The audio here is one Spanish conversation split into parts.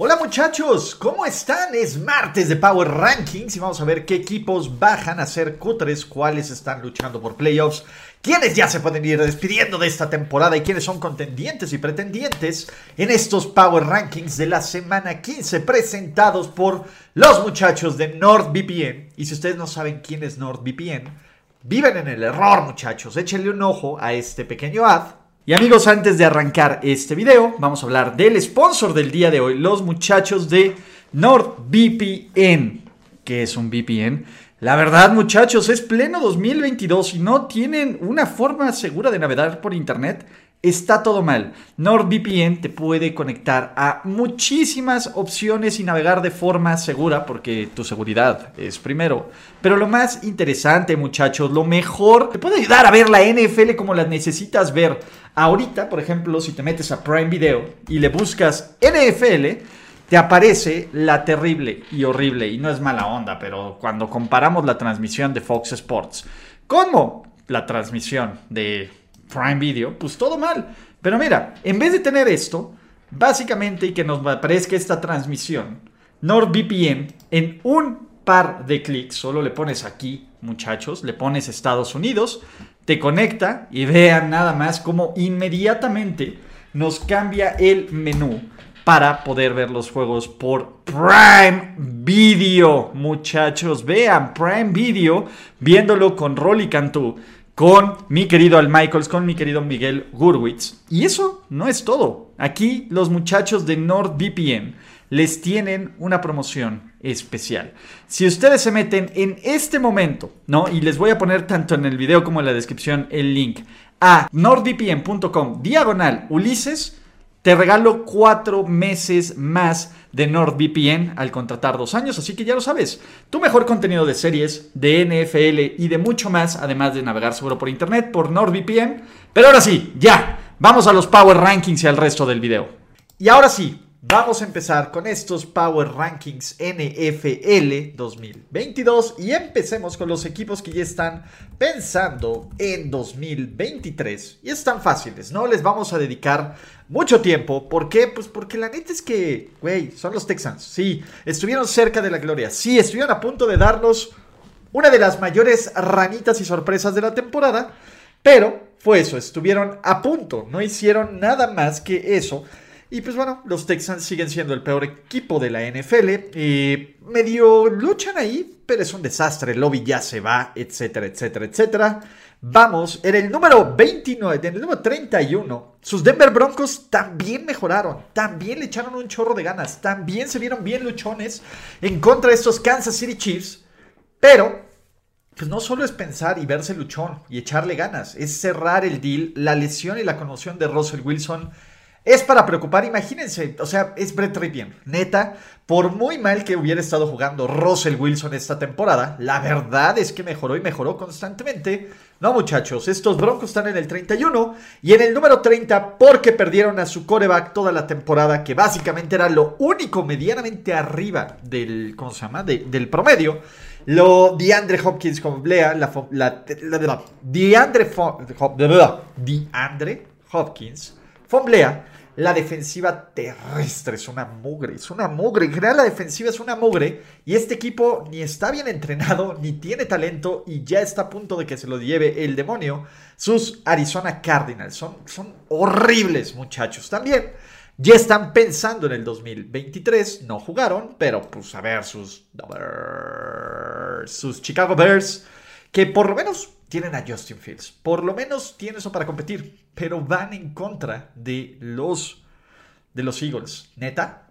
Hola muchachos, ¿cómo están? Es martes de Power Rankings y vamos a ver qué equipos bajan a ser cutres, cuáles están luchando por playoffs, quiénes ya se pueden ir despidiendo de esta temporada y quiénes son contendientes y pretendientes en estos Power Rankings de la semana 15 presentados por los muchachos de NordVPN. Y si ustedes no saben quién es NordVPN, viven en el error muchachos, échenle un ojo a este pequeño ad y amigos, antes de arrancar este video, vamos a hablar del sponsor del día de hoy, los muchachos de NordVPN. ¿Qué es un VPN? La verdad, muchachos, es pleno 2022 y no tienen una forma segura de navegar por internet. Está todo mal. NordVPN te puede conectar a muchísimas opciones y navegar de forma segura porque tu seguridad es primero. Pero lo más interesante, muchachos, lo mejor, te puede ayudar a ver la NFL como la necesitas ver. Ahorita, por ejemplo, si te metes a Prime Video y le buscas NFL, te aparece la terrible y horrible, y no es mala onda, pero cuando comparamos la transmisión de Fox Sports como la transmisión de Prime Video, pues todo mal. Pero mira, en vez de tener esto, básicamente y que nos aparezca esta transmisión, NordVPN en un par de clics, solo le pones aquí, muchachos, le pones Estados Unidos, te conecta y vean nada más cómo inmediatamente nos cambia el menú para poder ver los juegos por Prime Video, muchachos. Vean Prime Video viéndolo con Rolly Cantú con mi querido Al Michaels, con mi querido Miguel Gurwitz. Y eso no es todo. Aquí los muchachos de NordVPN les tienen una promoción especial. Si ustedes se meten en este momento, ¿no? Y les voy a poner tanto en el video como en la descripción el link a nordvpn.com diagonal Ulises, te regalo cuatro meses más de NordVPN al contratar dos años, así que ya lo sabes. Tu mejor contenido de series, de NFL y de mucho más, además de navegar seguro por internet por NordVPN. Pero ahora sí, ya, vamos a los Power Rankings y al resto del video. Y ahora sí, Vamos a empezar con estos Power Rankings NFL 2022 y empecemos con los equipos que ya están pensando en 2023. Y están fáciles, no les vamos a dedicar mucho tiempo. ¿Por qué? Pues porque la neta es que, güey, son los Texans. Sí, estuvieron cerca de la gloria. Sí, estuvieron a punto de darnos una de las mayores ranitas y sorpresas de la temporada. Pero fue eso, estuvieron a punto, no hicieron nada más que eso. Y pues bueno, los Texans siguen siendo el peor equipo de la NFL. Y medio luchan ahí, pero es un desastre. Lobby ya se va, etcétera, etcétera, etcétera. Vamos, en el número 29, en el número 31, sus Denver Broncos también mejoraron, también le echaron un chorro de ganas, también se vieron bien luchones en contra de estos Kansas City Chiefs, pero pues no solo es pensar y verse luchón y echarle ganas, es cerrar el deal, la lesión y la conmoción de Russell Wilson es para preocupar, imagínense, o sea, es Brett Ripien. Neta, por muy mal que hubiera estado jugando Russell Wilson esta temporada, la verdad es que mejoró y mejoró constantemente. No, muchachos, estos Broncos están en el 31 y en el número 30 porque perdieron a su coreback toda la temporada, que básicamente era lo único medianamente arriba del, ¿cómo se llama? del promedio. Lo DeAndre Hopkins con Blea, la, la, la, DeAndre, DeAndre Hopkins Fomblea la defensiva terrestre es una mugre, es una mugre. En general la defensiva es una mugre y este equipo ni está bien entrenado, ni tiene talento y ya está a punto de que se lo lleve el demonio. Sus Arizona Cardinals son, son horribles muchachos también. Ya están pensando en el 2023, no jugaron, pero pues a ver sus, sus Chicago Bears, que por lo menos tienen a Justin Fields. Por lo menos tiene eso para competir. Pero van en contra de los, de los Eagles. Neta.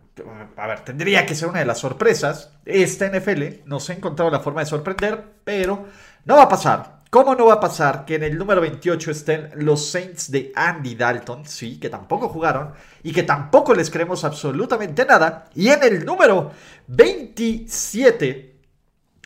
A ver, tendría que ser una de las sorpresas. Esta NFL nos ha encontrado la forma de sorprender, pero no va a pasar. ¿cómo no va a pasar que en el número 28 estén los Saints de Andy Dalton? Sí, que tampoco jugaron y que tampoco les creemos absolutamente nada. Y en el número 27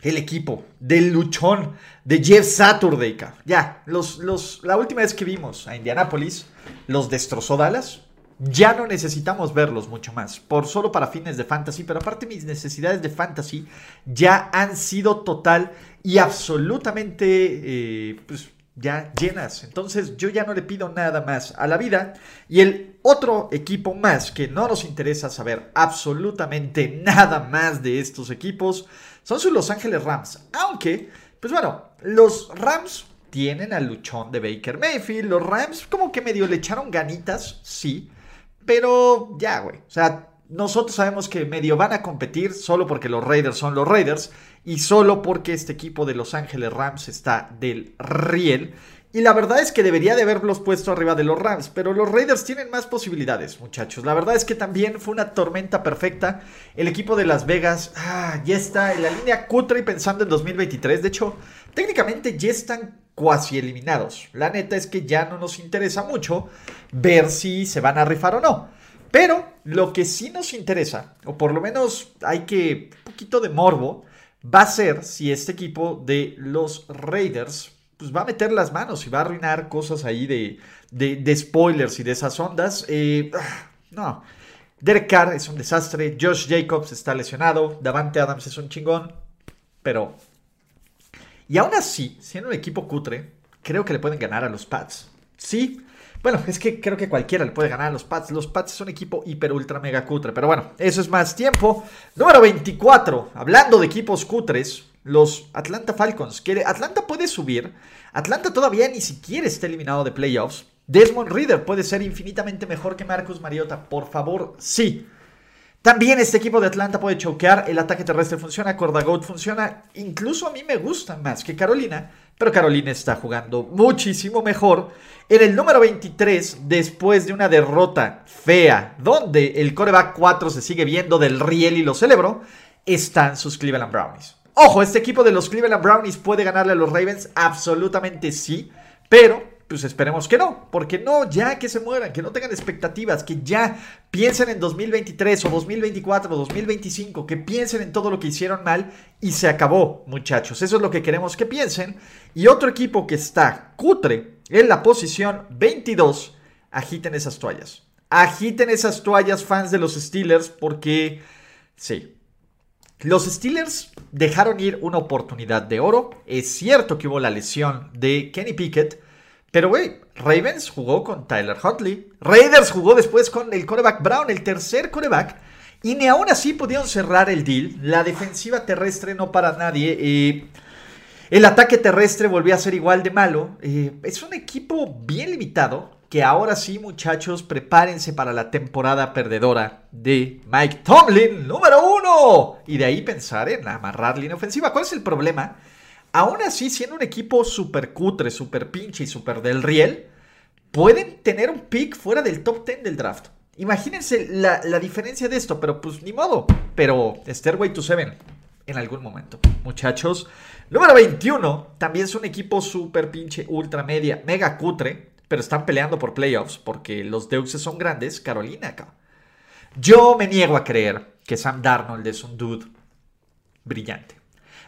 el equipo del luchón de Jeff Saturday. Ya, los, los, la última vez que vimos a Indianapolis, los destrozó Dallas. Ya no necesitamos verlos mucho más, por solo para fines de fantasy, pero aparte mis necesidades de fantasy ya han sido total y absolutamente eh, pues, ya llenas. Entonces yo ya no le pido nada más a la vida. Y el otro equipo más que no nos interesa saber absolutamente nada más de estos equipos son sus Los Ángeles Rams. Aunque, pues bueno, los Rams tienen al luchón de Baker Mayfield. Los Rams como que medio le echaron ganitas, sí. Pero ya, güey. O sea, nosotros sabemos que medio van a competir solo porque los Raiders son los Raiders y solo porque este equipo de Los Ángeles Rams está del riel. Y la verdad es que debería de haberlos puesto arriba de los Rams, pero los Raiders tienen más posibilidades, muchachos. La verdad es que también fue una tormenta perfecta. El equipo de Las Vegas ah, ya está en la línea cutre y pensando en 2023. De hecho, técnicamente ya están cuasi eliminados. La neta es que ya no nos interesa mucho ver si se van a rifar o no. Pero lo que sí nos interesa, o por lo menos hay que un poquito de morbo, va a ser si este equipo de los Raiders pues va a meter las manos y va a arruinar cosas ahí de, de, spoilers y de esas ondas. Eh, no. Derek Carr es un desastre. Josh Jacobs está lesionado. Davante Adams es un chingón. Pero. Y aún así, siendo un equipo cutre, creo que le pueden ganar a los Pats. Sí. Bueno, es que creo que cualquiera le puede ganar a los Pats. Los Pats son un equipo hiper ultra mega cutre. Pero bueno, eso es más tiempo. Número 24. Hablando de equipos cutres los Atlanta Falcons. Que Atlanta puede subir. Atlanta todavía ni siquiera está eliminado de playoffs. Desmond Reader puede ser infinitamente mejor que Marcus Mariota. Por favor, sí. También este equipo de Atlanta puede choquear. El ataque terrestre funciona. Cordagout funciona. Incluso a mí me gusta más que Carolina. Pero Carolina está jugando muchísimo mejor. En el número 23, después de una derrota fea, donde el coreback 4 se sigue viendo del riel y lo celebró, están sus Cleveland Brownies. Ojo, este equipo de los Cleveland Brownies puede ganarle a los Ravens, absolutamente sí, pero pues esperemos que no, porque no, ya que se mueran, que no tengan expectativas, que ya piensen en 2023 o 2024 o 2025, que piensen en todo lo que hicieron mal y se acabó, muchachos. Eso es lo que queremos que piensen. Y otro equipo que está cutre en la posición 22, agiten esas toallas. Agiten esas toallas, fans de los Steelers, porque sí, los Steelers dejaron ir una oportunidad de oro. Es cierto que hubo la lesión de Kenny Pickett. Pero, güey, Ravens jugó con Tyler Huntley. Raiders jugó después con el coreback Brown, el tercer coreback. Y ni aún así pudieron cerrar el deal. La defensiva terrestre no para nadie. Eh, el ataque terrestre volvió a ser igual de malo. Eh, es un equipo bien limitado que ahora sí, muchachos, prepárense para la temporada perdedora de Mike Tomlin, número uno. Y de ahí pensar en amarrar línea ofensiva. ¿Cuál es el problema? Aún así, siendo un equipo súper cutre, súper pinche y súper del riel, pueden tener un pick fuera del top 10 del draft. Imagínense la, la diferencia de esto, pero pues ni modo. Pero Stairway to Seven en algún momento. Muchachos, número 21, también es un equipo súper pinche, ultra media, mega cutre pero están peleando por playoffs porque los Deuses son grandes, Carolina acá. Yo me niego a creer que Sam Darnold es un dude brillante.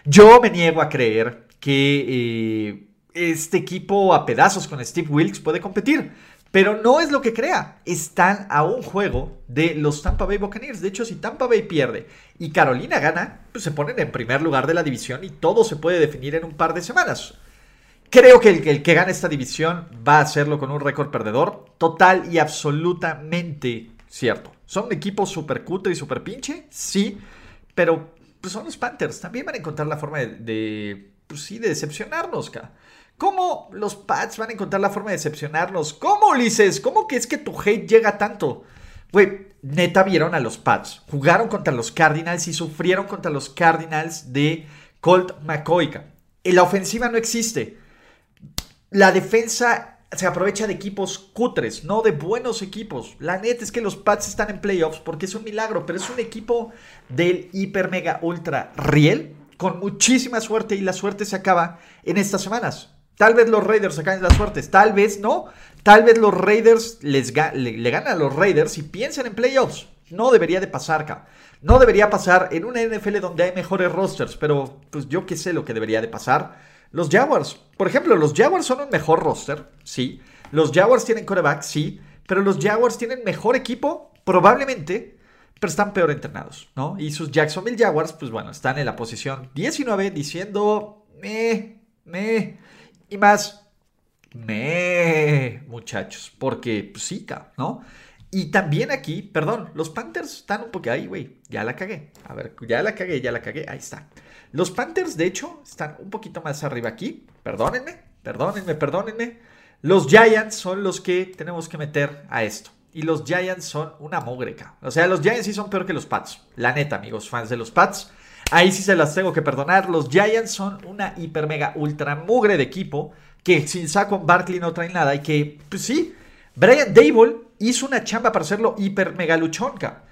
Yo me niego a creer que eh, este equipo a pedazos con Steve Wilkes puede competir. Pero no es lo que crea. Están a un juego de los Tampa Bay Buccaneers. De hecho, si Tampa Bay pierde y Carolina gana, pues se ponen en primer lugar de la división y todo se puede definir en un par de semanas. Creo que el, que gane esta división va a hacerlo con un récord perdedor. Total y absolutamente cierto. ¿Son equipos super cutre y super pinche? Sí. Pero pues son los Panthers. También van a encontrar la forma de, pues sí, de decepcionarnos, ¿Cómo los Pats van a encontrar la forma de decepcionarnos? ¿Cómo, Ulises? ¿Cómo que es que tu hate llega tanto? Güey, neta vieron a los Pats. Jugaron contra los Cardinals y sufrieron contra los Cardinals de Colt McCoy. La ofensiva no existe la defensa se aprovecha de equipos cutres, no de buenos equipos. La neta es que los Pats están en playoffs porque es un milagro, pero es un equipo del hiper mega ultra riel con muchísima suerte y la suerte se acaba en estas semanas. Tal vez los Raiders sacan las suertes, tal vez no. Tal vez los Raiders les le, ganan a los Raiders y piensen en playoffs. No debería de pasar, acá. No debería pasar en una NFL donde hay mejores rosters, pero pues yo qué sé lo que debería de pasar. Los Jaguars, por ejemplo, los Jaguars son un mejor roster, sí. Los Jaguars tienen coreback, sí. Pero los Jaguars tienen mejor equipo, probablemente, pero están peor entrenados, ¿no? Y sus Jacksonville Jaguars, pues bueno, están en la posición 19 diciendo, me, me, y más, me, muchachos, porque pues, sí, ¿no? Y también aquí, perdón, los Panthers están un poco ahí, güey, ya la cagué. A ver, ya la cagué, ya la cagué, ahí está. Los Panthers, de hecho, están un poquito más arriba aquí. Perdónenme, perdónenme, perdónenme. Los Giants son los que tenemos que meter a esto. Y los Giants son una mogreca. O sea, los Giants sí son peor que los Pats. La neta, amigos, fans de los Pats. Ahí sí se las tengo que perdonar. Los Giants son una hiper mega ultra mugre de equipo que sin saco Barkley no trae nada y que, pues sí, Brian Dable hizo una chamba para hacerlo hiper mega luchonca.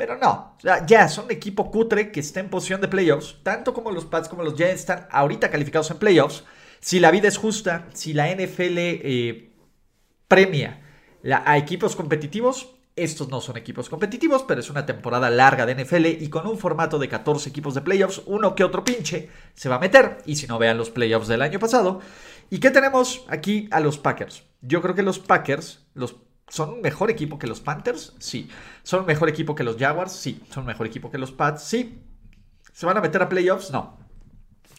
Pero no, ya son equipo cutre que está en posición de playoffs, tanto como los Pats como los Giants están ahorita calificados en playoffs. Si la vida es justa, si la NFL eh, premia a equipos competitivos, estos no son equipos competitivos, pero es una temporada larga de NFL y con un formato de 14 equipos de playoffs, uno que otro pinche se va a meter. Y si no vean los playoffs del año pasado. ¿Y qué tenemos aquí a los Packers? Yo creo que los Packers, los ¿Son un mejor equipo que los Panthers? Sí. ¿Son un mejor equipo que los Jaguars? Sí. ¿Son un mejor equipo que los Pats? Sí. ¿Se van a meter a playoffs? No.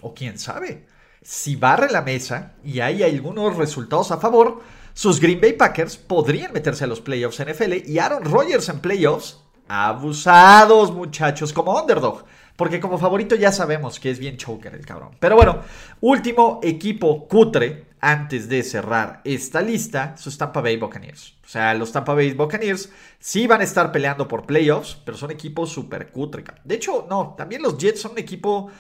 O quién sabe. Si barre la mesa y hay algunos resultados a favor, sus Green Bay Packers podrían meterse a los playoffs NFL y Aaron Rodgers en playoffs. Abusados, muchachos, como underdog. Porque como favorito ya sabemos que es bien choker el cabrón. Pero bueno, último equipo cutre antes de cerrar esta lista, sus Tampa Bay Buccaneers. O sea, los Tampa Bay Buccaneers sí van a estar peleando por playoffs, pero son equipos súper cutre. De hecho, no, también los Jets son un equipo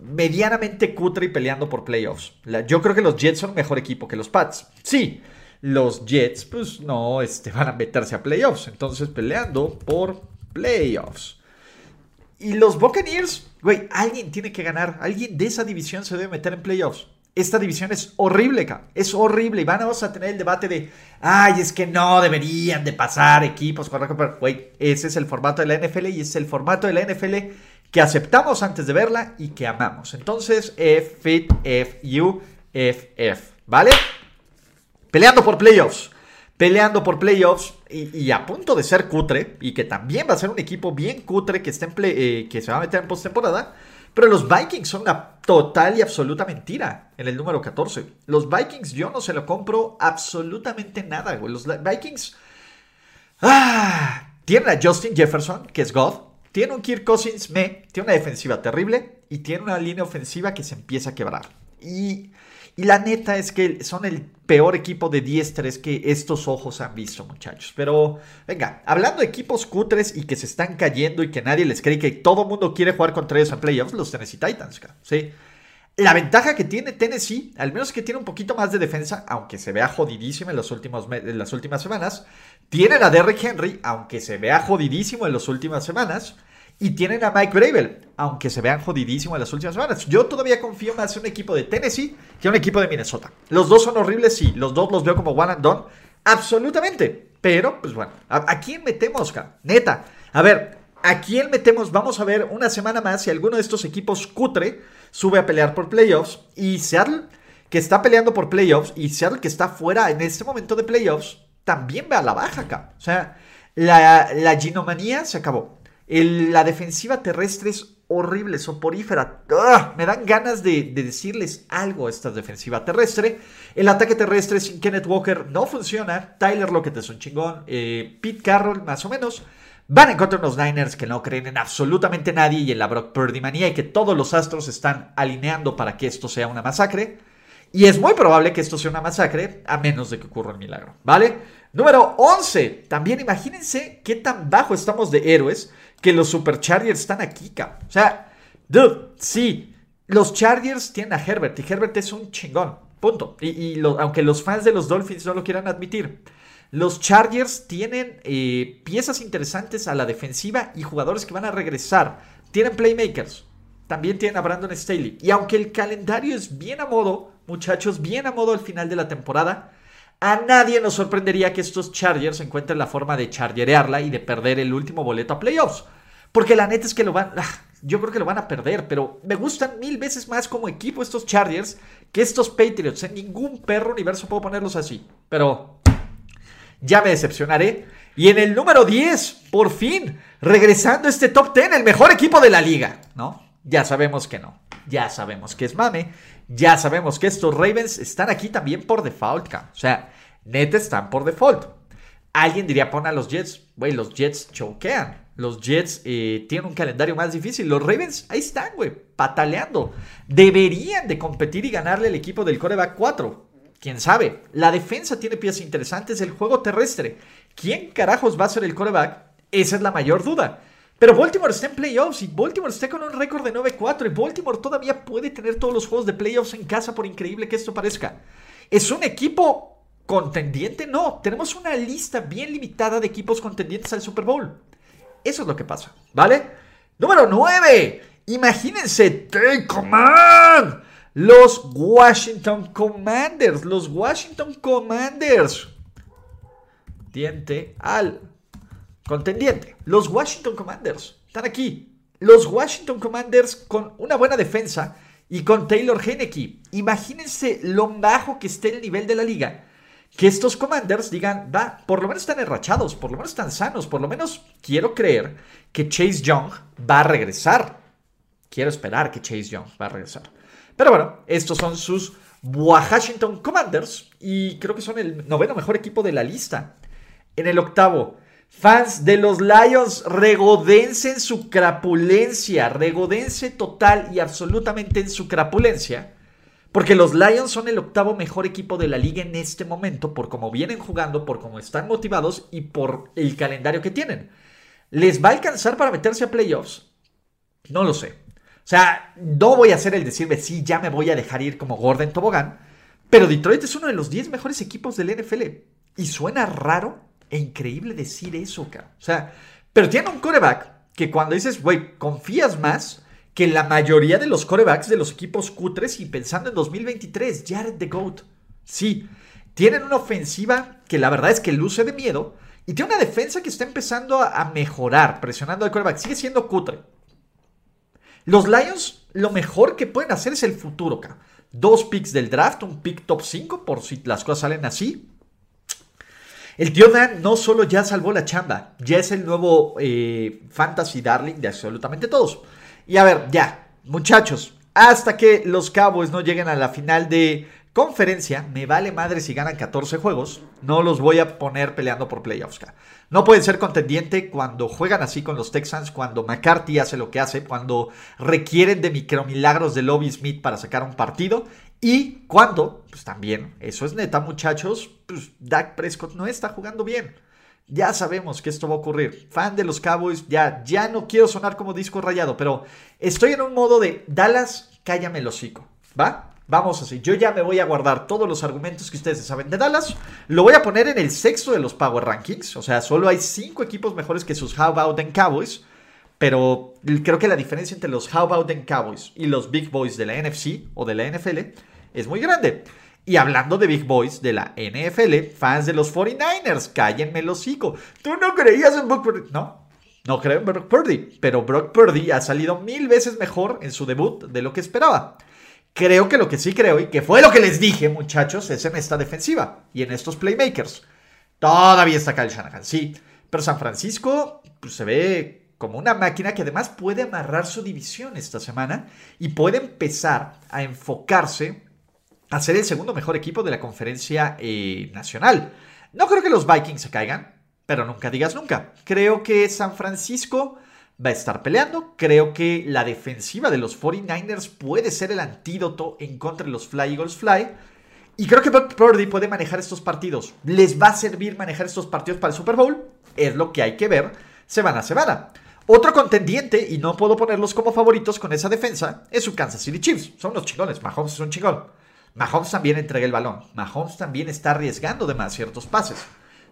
medianamente cutre y peleando por playoffs. yo creo que los Jets son un mejor equipo que los Pats. Sí, los Jets pues no este, van a meterse a playoffs, entonces peleando por playoffs. Y los Buccaneers, güey, alguien tiene que ganar, alguien de esa división se debe meter en playoffs. Esta división es horrible, es horrible. Y vamos a tener el debate de, ay, es que no deberían de pasar equipos. Güey, ese es el formato de la NFL y es el formato de la NFL que aceptamos antes de verla y que amamos. Entonces, F, fit, F, U, F, F, ¿vale? Peleando por playoffs. Peleando por playoffs y, a punto de ser cutre. Y que también va a ser un equipo bien cutre que, esté en eh, que se va a meter en postemporada. Pero los Vikings son una total y absoluta mentira en el número 14. Los Vikings yo no se lo compro absolutamente nada, güey. Los Vikings... Ah, tienen a Justin Jefferson, que es God. Tiene un Kirk Cousins, me. Tiene una defensiva terrible. Y tiene una línea ofensiva que se empieza a quebrar. Y y la neta es que son el peor equipo de 10-3 que estos ojos han visto, muchachos. Pero, venga, hablando de equipos cutres y que se están cayendo y que nadie les cree que todo mundo quiere jugar contra ellos en playoffs, los Tennessee Titans, ¿sí? La ventaja que tiene Tennessee, al menos que tiene un poquito más de defensa, aunque se vea jodidísimo en, los últimos en las últimas semanas, tienen a Derrick Henry, aunque se vea jodidísimo en las últimas semanas, y tienen a Mike Bravel, aunque se vean jodidísimo en las últimas semanas. Yo todavía confío más en un equipo de Tennessee que en un equipo de Minnesota. Los dos son horribles, sí. Los dos los veo como one and done. Absolutamente. Pero, pues bueno, ¿a, quién metemos, cara? Neta. A ver, ¿a quién metemos? Vamos a ver una semana más si alguno de estos equipos cutre sube a pelear por playoffs. Y Seattle, que está peleando por playoffs, y Seattle, que está fuera en este momento de playoffs, también ve a la baja acá. O sea, la, la se acabó la defensiva terrestre es horrible, soporífera. Me dan ganas de, decirles algo a esta defensiva terrestre. El ataque terrestre sin Kenneth Walker no funciona. Tyler Lockett es un chingón. Eh, Pete Carroll, más o menos. Van en contra de unos Niners que no creen en absolutamente nadie y en la Brock Purdy manía y que todos los astros están alineando para que esto sea una masacre. Y es muy probable que esto sea una masacre, a menos de que ocurra un milagro, ¿vale? Número 11. También imagínense qué tan bajo estamos de héroes que los Superchargers están aquí, cabrón. O sea, dude, sí, los Chargers tienen a Herbert y Herbert es un chingón, punto. Y, aunque los fans de los Dolphins no lo quieran admitir, los Chargers tienen eh, piezas interesantes a la defensiva y jugadores que van a regresar. Tienen playmakers. También tienen a Brandon Staley. Y aunque el calendario es bien a modo muchachos, bien a modo al final de la temporada. A nadie nos sorprendería que estos Chargers encuentren la forma de chargerearla y de perder el último boleto a playoffs. Porque la neta es que lo van. Ah, yo creo que lo van a perder, pero me gustan mil veces más como equipo estos Chargers que estos Patriots. En ningún perro universo puedo ponerlos así. Pero ya me decepcionaré. Y en el número 10, por fin, regresando a este top 10, el mejor equipo de la liga, ¿no? Ya sabemos que no. Ya sabemos que es mame. Ya sabemos que estos Ravens están aquí también por default, O sea, neta están por default. Alguien diría, pon a los Jets. Güey, los Jets choquean. Los Jets eh, tienen un calendario más difícil. Los Ravens, ahí están, güey, pataleando. Deberían de competir y ganarle el equipo del coreback 4. Quién sabe. La defensa tiene piezas interesantes. El juego terrestre. ¿Quién carajos va a ser el coreback? Esa es la mayor duda. Pero Baltimore está en playoffs y Baltimore está con un récord de 9-4 y Baltimore todavía puede tener todos los juegos de playoffs en casa por increíble que esto parezca. ¿Es un equipo contendiente? No, tenemos una lista bien limitada de equipos contendientes al Super Bowl. Eso es lo que pasa, ¿vale? Número 9. Imagínense, Take Command. Los Washington Commanders. Los Washington Commanders. Diente al contendiente. Los Washington Commanders. Están aquí. Los Washington Commanders con una buena defensa y con Taylor Henneke. Imagínense lo bajo que esté el nivel de la liga que estos commanders digan, va, por lo menos están enrachados, por lo menos están sanos, por lo menos quiero creer que Chase Young va a regresar. Quiero esperar que Chase Young va a regresar. Pero bueno, estos son sus Washington Commanders y creo que son el noveno mejor equipo de la lista. En el octavo, fans de los Lions, regodense en su crapulencia, regodense total y absolutamente en su crapulencia porque los Lions son el octavo mejor equipo de la liga en este momento por cómo vienen jugando, por cómo están motivados y por el calendario que tienen. ¿Les va a alcanzar para meterse a playoffs? No lo sé. O sea, no voy a hacer el decirme, sí, ya me voy a dejar ir como Gordon Tobogán, pero Detroit es uno de los 10 mejores equipos del NFL. Y suena raro e increíble decir eso, cara. O sea, pero tiene un coreback que cuando dices, güey, confías más, que la mayoría de los corebacks de los equipos cutres y pensando en 2023, Jared the GOAT. Sí, tienen una ofensiva que la verdad es que luce de miedo y tiene una defensa que está empezando a, mejorar, presionando al coreback. Sigue siendo cutre. Los Lions, lo mejor que pueden hacer es el futuro, acá. Dos picks del draft, un pick top 5, por si las cosas salen así. El tío Dan no solo ya salvó la chamba, ya es el nuevo eh, fantasy darling de absolutamente todos. Y a ver, ya, muchachos, hasta que los Cowboys no lleguen a la final de conferencia, me vale madre si ganan 14 juegos, no los voy a poner peleando por playoffs. No pueden ser contendiente cuando juegan así con los Texans, cuando McCarthy hace lo que hace, cuando requieren de micromilagros de Lobby Smith para sacar un partido y cuando, pues también, eso es neta muchachos, pues Dak Prescott no está jugando bien. Ya sabemos que esto va a ocurrir. Fan de los Cowboys, ya, ya no quiero sonar como disco rayado, pero estoy en un modo de Dallas, cállame el hocico. ¿Va? Vamos así. Yo ya me voy a guardar todos los argumentos que ustedes saben de Dallas. Lo voy a poner en el sexto de los Power Rankings. O sea, solo hay cinco equipos mejores que sus How About Them Cowboys. Pero creo que la diferencia entre los How About Them Cowboys y los Big Boys de la NFC o de la NFL es muy grande. Y hablando de Big Boys de la NFL, fans de los 49ers, cállenme el hocico. ¿Tú no creías en Brock Purdy? No, no creo en Brock Purdy. Pero Brock Purdy ha salido mil veces mejor en su debut de lo que esperaba. Creo que lo que sí creo y que fue lo que les dije, muchachos, es en esta defensiva y en estos playmakers. Todavía está Kyle Shanahan, sí. Pero San Francisco pues, se ve como una máquina que además puede amarrar su división esta semana y puede empezar a enfocarse a ser el segundo mejor equipo de la conferencia eh, nacional. No creo que los Vikings se caigan, pero nunca digas nunca. Creo que San Francisco va a estar peleando. Creo que la defensiva de los 49ers puede ser el antídoto en contra de los Fly Eagles Fly. Y creo que Brock Purdy puede manejar estos partidos. ¿Les va a servir manejar estos partidos para el Super Bowl? Es lo que hay que ver semana a semana. Otro contendiente, y no puedo ponerlos como favoritos con esa defensa, es su Kansas City Chiefs. Son los chingones. Mahomes es un chingón. Mahomes también entrega el balón. Mahomes también está arriesgando de más ciertos pases.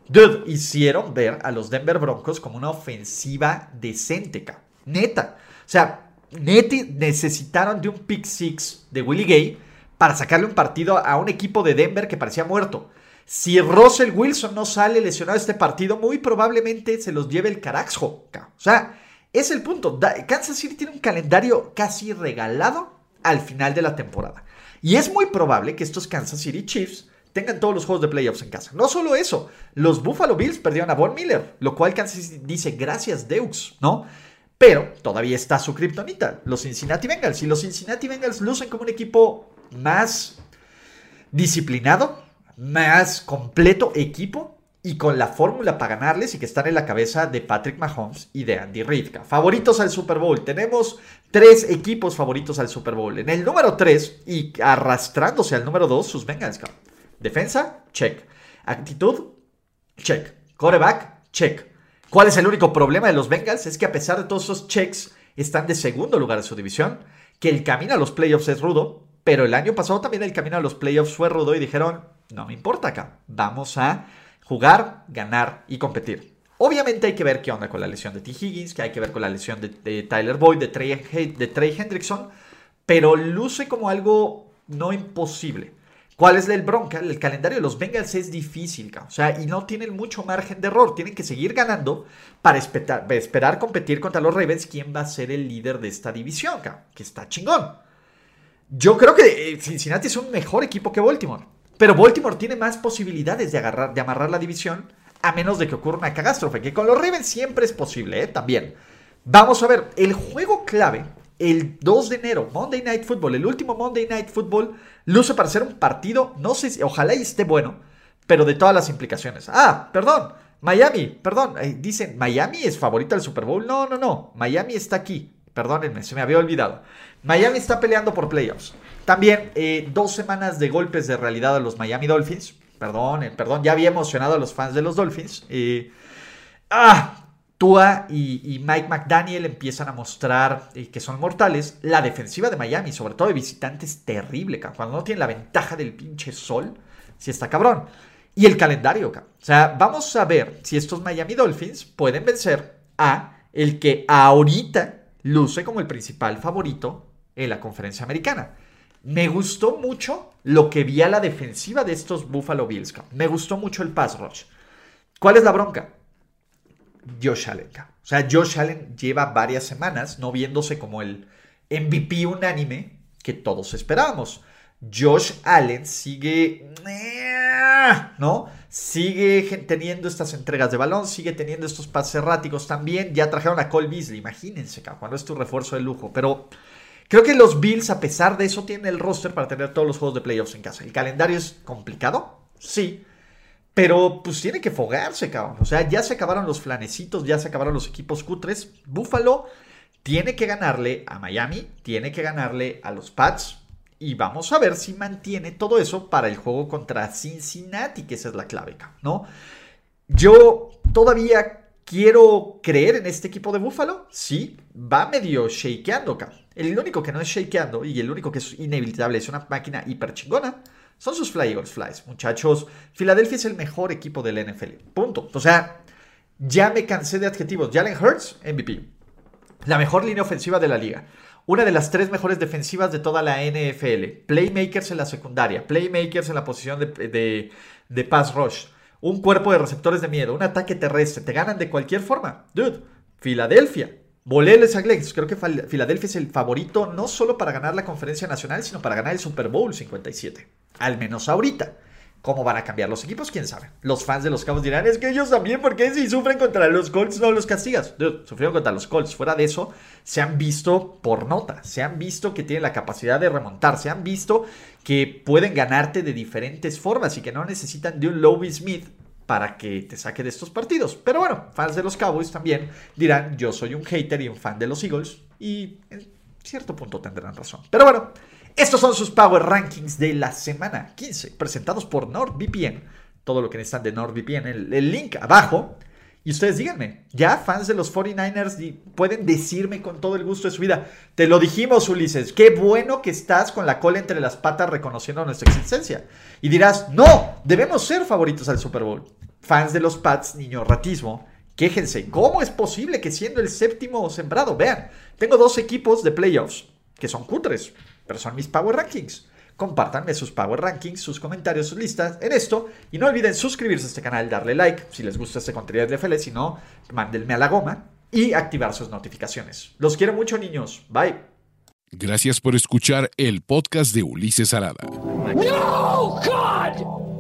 Dude, hicieron ver a los Denver Broncos como una ofensiva decente, Neta. O sea, neti necesitaron de un pick six de Willie Gay para sacarle un partido a un equipo de Denver que parecía muerto. Si Russell Wilson no sale lesionado este partido, muy probablemente se los lleve el carajo. O sea, es el punto. Kansas City tiene un calendario casi regalado al final de la temporada. Y es muy probable que estos Kansas City Chiefs tengan todos los juegos de playoffs en casa. No solo eso, los Buffalo Bills perdieron a Von Miller, lo cual Kansas City dice gracias Deux, ¿no? Pero todavía está su kriptonita, los Cincinnati Bengals. Y los Cincinnati Bengals lucen como un equipo más disciplinado, más completo equipo y con la fórmula para ganarles y que están en la cabeza de Patrick Mahomes y de Andy Reid. Favoritos al Super Bowl. Tenemos tres equipos favoritos al Super Bowl. En el número 3 y arrastrándose al número 2, sus Bengals. Defensa, check. Actitud, check. Coreback, check. ¿Cuál es el único problema de los Bengals? Es que a pesar de todos esos checks, están de segundo lugar en su división, que el camino a los playoffs es rudo, pero el año pasado también el camino a los playoffs fue rudo y dijeron, no me importa acá, vamos a jugar, ganar y competir. Obviamente hay que ver qué onda con la lesión de T. Higgins, que hay que ver con la lesión de, Tyler Boyd, de Trey, de Trey Hendrickson, pero luce como algo no imposible. ¿Cuál es el bronca? El calendario de los Bengals es difícil, o sea, y no tienen mucho margen de error. Tienen que seguir ganando para esperar, esperar competir contra los Ravens, quién va a ser el líder de esta división, que está chingón. Yo creo que eh, Cincinnati es un mejor equipo que Baltimore. Pero Baltimore tiene más posibilidades de, agarrar, de amarrar la división a menos de que ocurra una catástrofe, que con los Ravens siempre es posible, ¿eh? También. Vamos a ver, el juego clave, el 2 de enero, Monday Night Football, el último Monday Night Football, luce para ser un partido, no sé si, ojalá esté bueno, pero de todas las implicaciones. Ah, perdón, Miami, perdón, eh, dicen, Miami es favorito del Super Bowl. No, no, no, Miami está aquí. Perdónenme, se me había olvidado. Miami está peleando por playoffs. También eh, dos semanas de golpes de realidad a los Miami Dolphins. Perdón, eh, perdón, ya había emocionado a los fans de los Dolphins. Eh, ah, Tua y, Mike McDaniel empiezan a mostrar que son mortales. La defensiva de Miami, sobre todo de visitantes, terrible, cuando no tienen la ventaja del pinche sol, si está cabrón. Y el calendario, O sea, vamos a ver si estos Miami Dolphins pueden vencer a el que ahorita luce como el principal favorito en la conferencia americana. Me gustó mucho lo que vi a la defensiva de estos Buffalo Bills. Me gustó mucho el pass rush. ¿Cuál es la bronca? Josh Allen. O sea, Josh Allen lleva varias semanas no viéndose como el MVP unánime que todos esperábamos. Josh Allen sigue, ¿no? Sigue teniendo estas entregas de balón, sigue teniendo estos pases erráticos también. Ya trajeron a Cole Beasley, imagínense, cuando es tu refuerzo de lujo. Pero Creo que los Bills, a pesar de eso, tienen el roster para tener todos los juegos de playoffs en casa. El calendario es complicado, sí. Pero pues tiene que fogarse, cabrón. O sea, ya se acabaron los flanecitos, ya se acabaron los equipos cutres. Buffalo tiene que ganarle a Miami, tiene que ganarle a los Pats. Y vamos a ver si mantiene todo eso para el juego contra Cincinnati, que esa es la clave, ¿no? Yo todavía quiero creer en este equipo de Buffalo. Sí, va medio shakeando, cabrón. El único que no es shakeando y el único que es inevitable, es una máquina hiper chingona, son sus Fly Eagles Flies. Muchachos, Filadelfia es el mejor equipo del NFL. Punto. O sea, ya me cansé de adjetivos. Jalen Hurts, MVP. La mejor línea ofensiva de la liga. Una de las tres mejores defensivas de toda la NFL. Playmakers en la secundaria. Playmakers en la posición de, de pass rush. Un cuerpo de receptores de miedo. Un ataque terrestre. Te ganan de cualquier forma. Dude, Filadelfia Voléles a Creo que Filadelfia es el favorito no solo para ganar la conferencia nacional, sino para ganar el Super Bowl 57. Al menos ahorita. ¿Cómo van a cambiar los equipos? ¿Quién sabe? Los fans de los Cabos dirán, es que ellos también, porque si sufren contra los Colts no los castigas? sufrieron contra los Colts. Fuera de eso, se han visto por nota, se han visto que tienen la capacidad de remontar, se han visto que pueden ganarte de diferentes formas y que no necesitan de un Lobby Smith para que te saque de estos partidos. Pero bueno, fans de los Cowboys también dirán, yo soy un hater y un fan de los Eagles, y en cierto punto tendrán razón. Pero bueno, estos son sus Power Rankings de la semana 15, presentados por NordVPN. Todo lo que necesitan de NordVPN, el, link abajo. Y ustedes díganme, ya fans de los 49ers pueden decirme con todo el gusto de su vida, te lo dijimos Ulises, qué bueno que estás con la cola entre las patas reconociendo nuestra existencia. Y dirás, no, debemos ser favoritos al Super Bowl. Fans de los Pats, niño ratismo, quéjense, ¿cómo es posible que siendo el séptimo sembrado? Vean, tengo dos equipos de playoffs que son cutres, pero son mis Power Rankings. Compártanme sus Power Rankings, sus comentarios, sus listas en esto. Y no olviden suscribirse a este canal, darle like si les gusta este contenido de FL. Si no, mándenme a la goma y activar sus notificaciones. Los quiero mucho, niños. Bye. Gracias por escuchar el podcast de Ulises Arada. No, God!